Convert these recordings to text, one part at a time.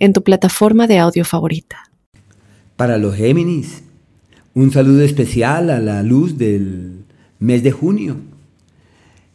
en tu plataforma de audio favorita. Para los Géminis, un saludo especial a la luz del mes de junio.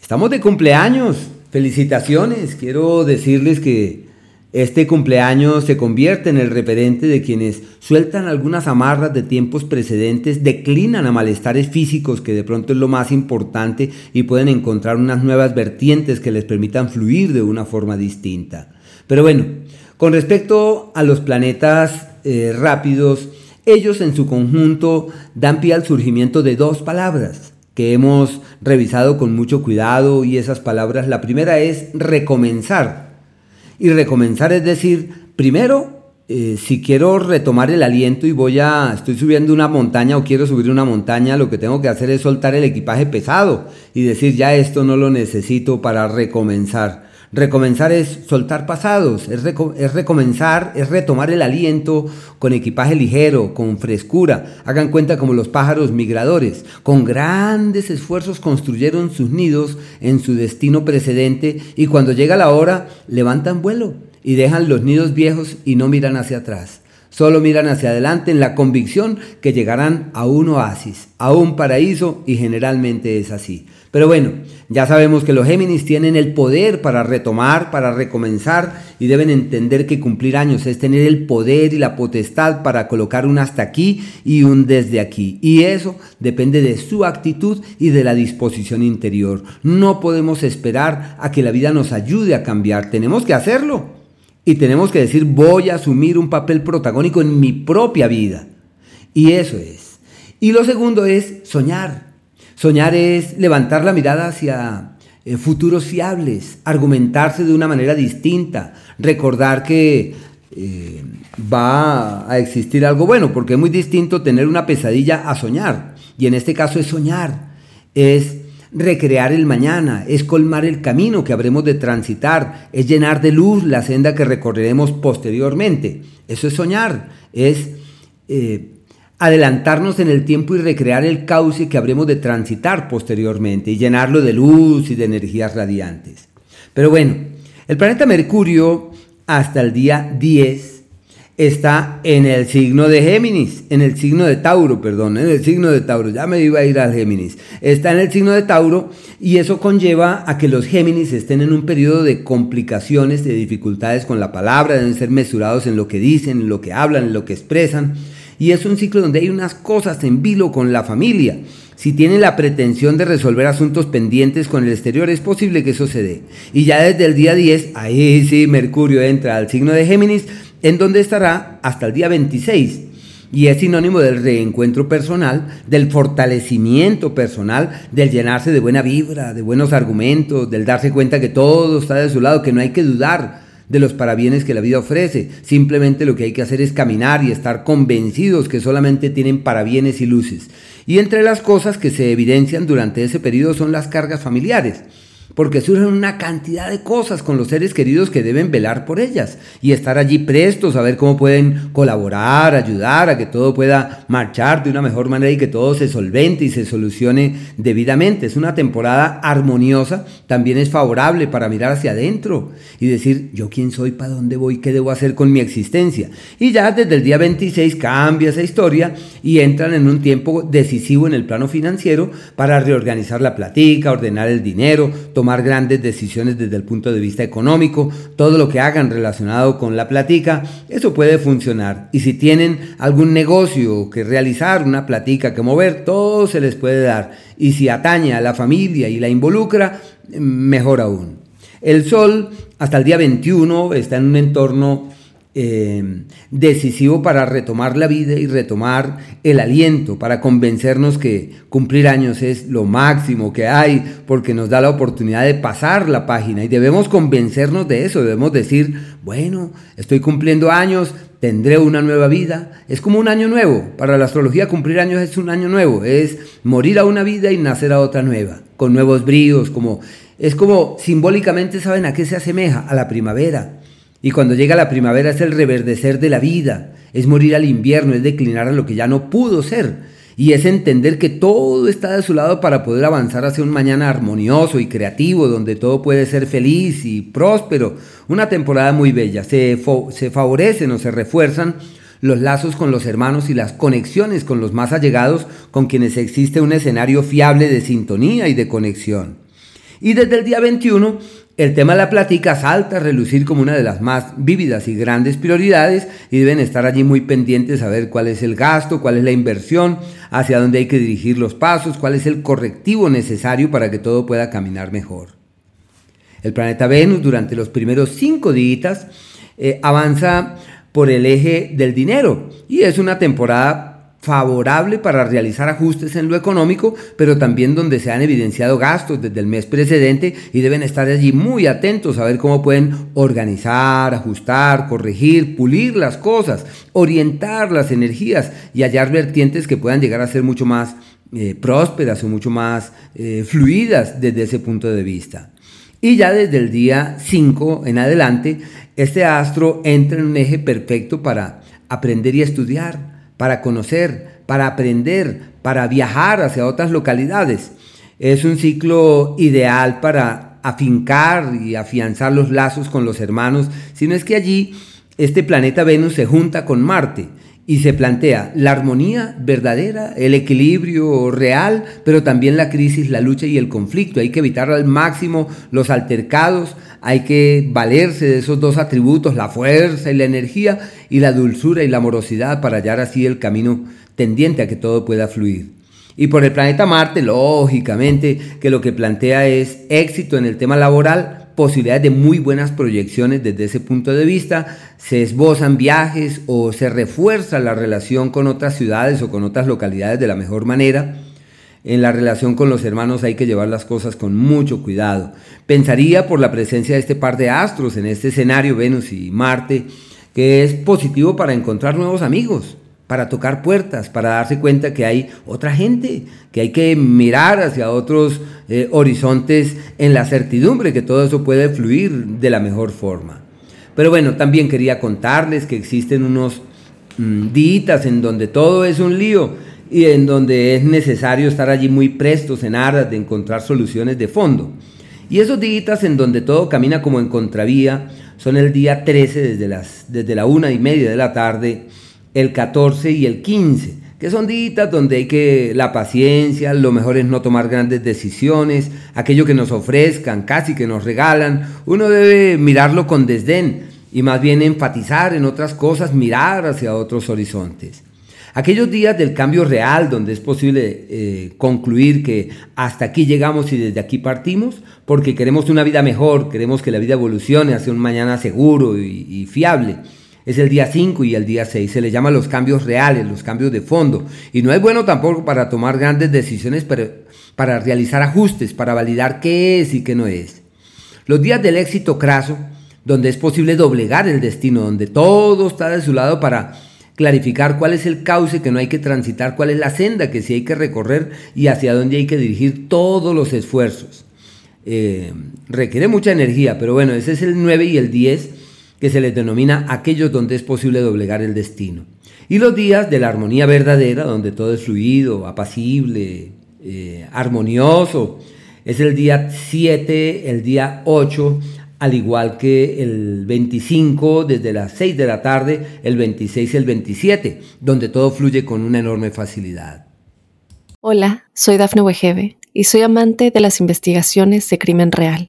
Estamos de cumpleaños, felicitaciones. Quiero decirles que este cumpleaños se convierte en el referente de quienes sueltan algunas amarras de tiempos precedentes, declinan a malestares físicos, que de pronto es lo más importante, y pueden encontrar unas nuevas vertientes que les permitan fluir de una forma distinta. Pero bueno, con respecto a los planetas eh, rápidos, ellos en su conjunto dan pie al surgimiento de dos palabras que hemos revisado con mucho cuidado y esas palabras, la primera es recomenzar. Y recomenzar es decir, primero, eh, si quiero retomar el aliento y voy a, estoy subiendo una montaña o quiero subir una montaña, lo que tengo que hacer es soltar el equipaje pesado y decir, ya esto no lo necesito para recomenzar. Recomenzar es soltar pasados, es, recomenzar, es retomar el aliento con equipaje ligero, con frescura. Hagan cuenta como los pájaros migradores. Con grandes esfuerzos construyeron sus nidos en su destino precedente y cuando llega la hora levantan vuelo y dejan los nidos viejos y no miran hacia atrás. Solo miran hacia adelante en la convicción que llegarán a un oasis, a un paraíso y generalmente es así. Pero bueno, ya sabemos que los Géminis tienen el poder para retomar, para recomenzar y deben entender que cumplir años es tener el poder y la potestad para colocar un hasta aquí y un desde aquí. Y eso depende de su actitud y de la disposición interior. No podemos esperar a que la vida nos ayude a cambiar, tenemos que hacerlo. Y tenemos que decir, voy a asumir un papel protagónico en mi propia vida. Y eso es. Y lo segundo es soñar. Soñar es levantar la mirada hacia eh, futuros fiables, argumentarse de una manera distinta, recordar que eh, va a existir algo bueno, porque es muy distinto tener una pesadilla a soñar. Y en este caso es soñar, es recrear el mañana, es colmar el camino que habremos de transitar, es llenar de luz la senda que recorreremos posteriormente. Eso es soñar, es eh, adelantarnos en el tiempo y recrear el cauce que habremos de transitar posteriormente y llenarlo de luz y de energías radiantes. Pero bueno, el planeta Mercurio hasta el día 10 está en el signo de Géminis, en el signo de Tauro, perdón, en el signo de Tauro, ya me iba a ir al Géminis, está en el signo de Tauro y eso conlleva a que los Géminis estén en un periodo de complicaciones, de dificultades con la palabra, deben ser mesurados en lo que dicen, en lo que hablan, en lo que expresan y es un ciclo donde hay unas cosas en vilo con la familia. Si tienen la pretensión de resolver asuntos pendientes con el exterior, es posible que eso se dé. Y ya desde el día 10, ahí sí, Mercurio entra al signo de Géminis, en donde estará hasta el día 26. Y es sinónimo del reencuentro personal, del fortalecimiento personal, del llenarse de buena vibra, de buenos argumentos, del darse cuenta que todo está de su lado, que no hay que dudar, de los parabienes que la vida ofrece. Simplemente lo que hay que hacer es caminar y estar convencidos que solamente tienen parabienes y luces. Y entre las cosas que se evidencian durante ese periodo son las cargas familiares porque surgen una cantidad de cosas con los seres queridos que deben velar por ellas y estar allí prestos a ver cómo pueden colaborar, ayudar a que todo pueda marchar de una mejor manera y que todo se solvente y se solucione debidamente. Es una temporada armoniosa, también es favorable para mirar hacia adentro y decir, yo quién soy, para dónde voy, qué debo hacer con mi existencia. Y ya desde el día 26 cambia esa historia y entran en un tiempo decisivo en el plano financiero para reorganizar la platica, ordenar el dinero, tomar grandes decisiones desde el punto de vista económico, todo lo que hagan relacionado con la platica, eso puede funcionar. Y si tienen algún negocio que realizar, una platica que mover, todo se les puede dar. Y si atañe a la familia y la involucra, mejor aún. El Sol hasta el día 21 está en un entorno Em, decisivo para retomar la vida y retomar el aliento, para convencernos que cumplir años es lo máximo que hay, porque nos da la oportunidad de pasar la página y debemos convencernos de eso, debemos decir, bueno, estoy cumpliendo años, tendré una nueva vida. Es como un año nuevo. Para la astrología cumplir años es un año nuevo. Es morir a una vida y nacer a otra nueva. Con nuevos bríos. Como, es como simbólicamente, ¿saben a qué se asemeja? A la primavera. Y cuando llega la primavera es el reverdecer de la vida. Es morir al invierno, es declinar a lo que ya no pudo ser y es entender que todo está de su lado para poder avanzar hacia un mañana armonioso y creativo, donde todo puede ser feliz y próspero. Una temporada muy bella. Se, favorecen o se refuerzan los lazos con los hermanos y las conexiones con los más allegados con quienes existe un escenario fiable de sintonía y de conexión. Y desde el día 21 el tema de la plática salta a relucir como una de las más vívidas y grandes prioridades y deben estar allí muy pendientes a ver cuál es el gasto, cuál es la inversión, hacia dónde hay que dirigir los pasos, cuál es el correctivo necesario para que todo pueda caminar mejor. El planeta Venus durante los primeros cinco días eh, avanza por el eje del dinero y es una temporada favorable para realizar ajustes en lo económico, pero también donde se han evidenciado gastos desde el mes precedente y deben estar allí muy atentos a ver cómo pueden organizar, ajustar, corregir, pulir las cosas, orientar las energías y hallar vertientes que puedan llegar a ser mucho más eh, prósperas o mucho más eh, fluidas desde ese punto de vista. Y ya desde el día 5 en adelante, este astro entra en un eje perfecto para aprender y estudiar para conocer, para aprender, para viajar hacia otras localidades. Es un ciclo ideal para afincar y afianzar los lazos con los hermanos, sino es que allí este planeta Venus se junta con Marte y se plantea la armonía verdadera, el equilibrio real, pero también la crisis, la lucha y el conflicto. Hay que evitar al máximo los altercados, hay que valerse de esos dos atributos, la fuerza y la energía, y la dulzura y la amorosidad para hallar así el camino tendiente a que todo pueda fluir. Y por el planeta Marte, lógicamente, que lo que plantea es éxito en el tema laboral, posibilidades de muy buenas proyecciones desde ese punto de vista, se esbozan viajes o se refuerza la relación con otras ciudades o con otras localidades de la mejor manera. En la relación con los hermanos hay que llevar las cosas con mucho cuidado. Pensaría por la presencia de este par de astros en este escenario, Venus y Marte, que es positivo para encontrar nuevos amigos, para tocar puertas, para darse cuenta que hay otra gente, que hay que mirar hacia otros eh, horizontes en la certidumbre que todo eso puede fluir de la mejor forma. Pero bueno, también quería contarles que existen unos mm, días en donde todo es un lío y en donde es necesario estar allí muy prestos en aras de encontrar soluciones de fondo. Y esos días en donde todo camina como en contravía son el día 13 desde, las, desde la una y media de la tarde el 14 y el 15, que son días donde hay que la paciencia, lo mejor es no tomar grandes decisiones, aquello que nos ofrezcan, casi que nos regalan, uno debe mirarlo con desdén y más bien enfatizar en otras cosas, mirar hacia otros horizontes. Aquellos días del cambio real, donde es posible eh, concluir que hasta aquí llegamos y desde aquí partimos, porque queremos una vida mejor, queremos que la vida evolucione hacia un mañana seguro y fiable es el día 5 y el día 6. Se le llama los cambios reales, los cambios de fondo. Y no es bueno tampoco para tomar grandes decisiones, pero para realizar ajustes, para validar qué es y qué no es. Los días del éxito craso, donde es posible doblegar el destino, donde todo está de su lado para clarificar cuál es el cauce que no hay que transitar, cuál es la senda que sí hay que recorrer y hacia dónde hay que dirigir todos los esfuerzos. Eh, requiere mucha energía, pero bueno, ese es el 9 y el 10 que se les denomina aquellos donde es posible doblegar el destino. Y los días de la armonía verdadera, donde todo es fluido, apacible, eh, armonioso, es el día 7, el día 8, al igual que el 25 desde las 6 de la tarde, el 26 y el 27, donde todo fluye con una enorme facilidad. Hola, soy Dafne Wegebe y soy amante de las investigaciones de crimen real.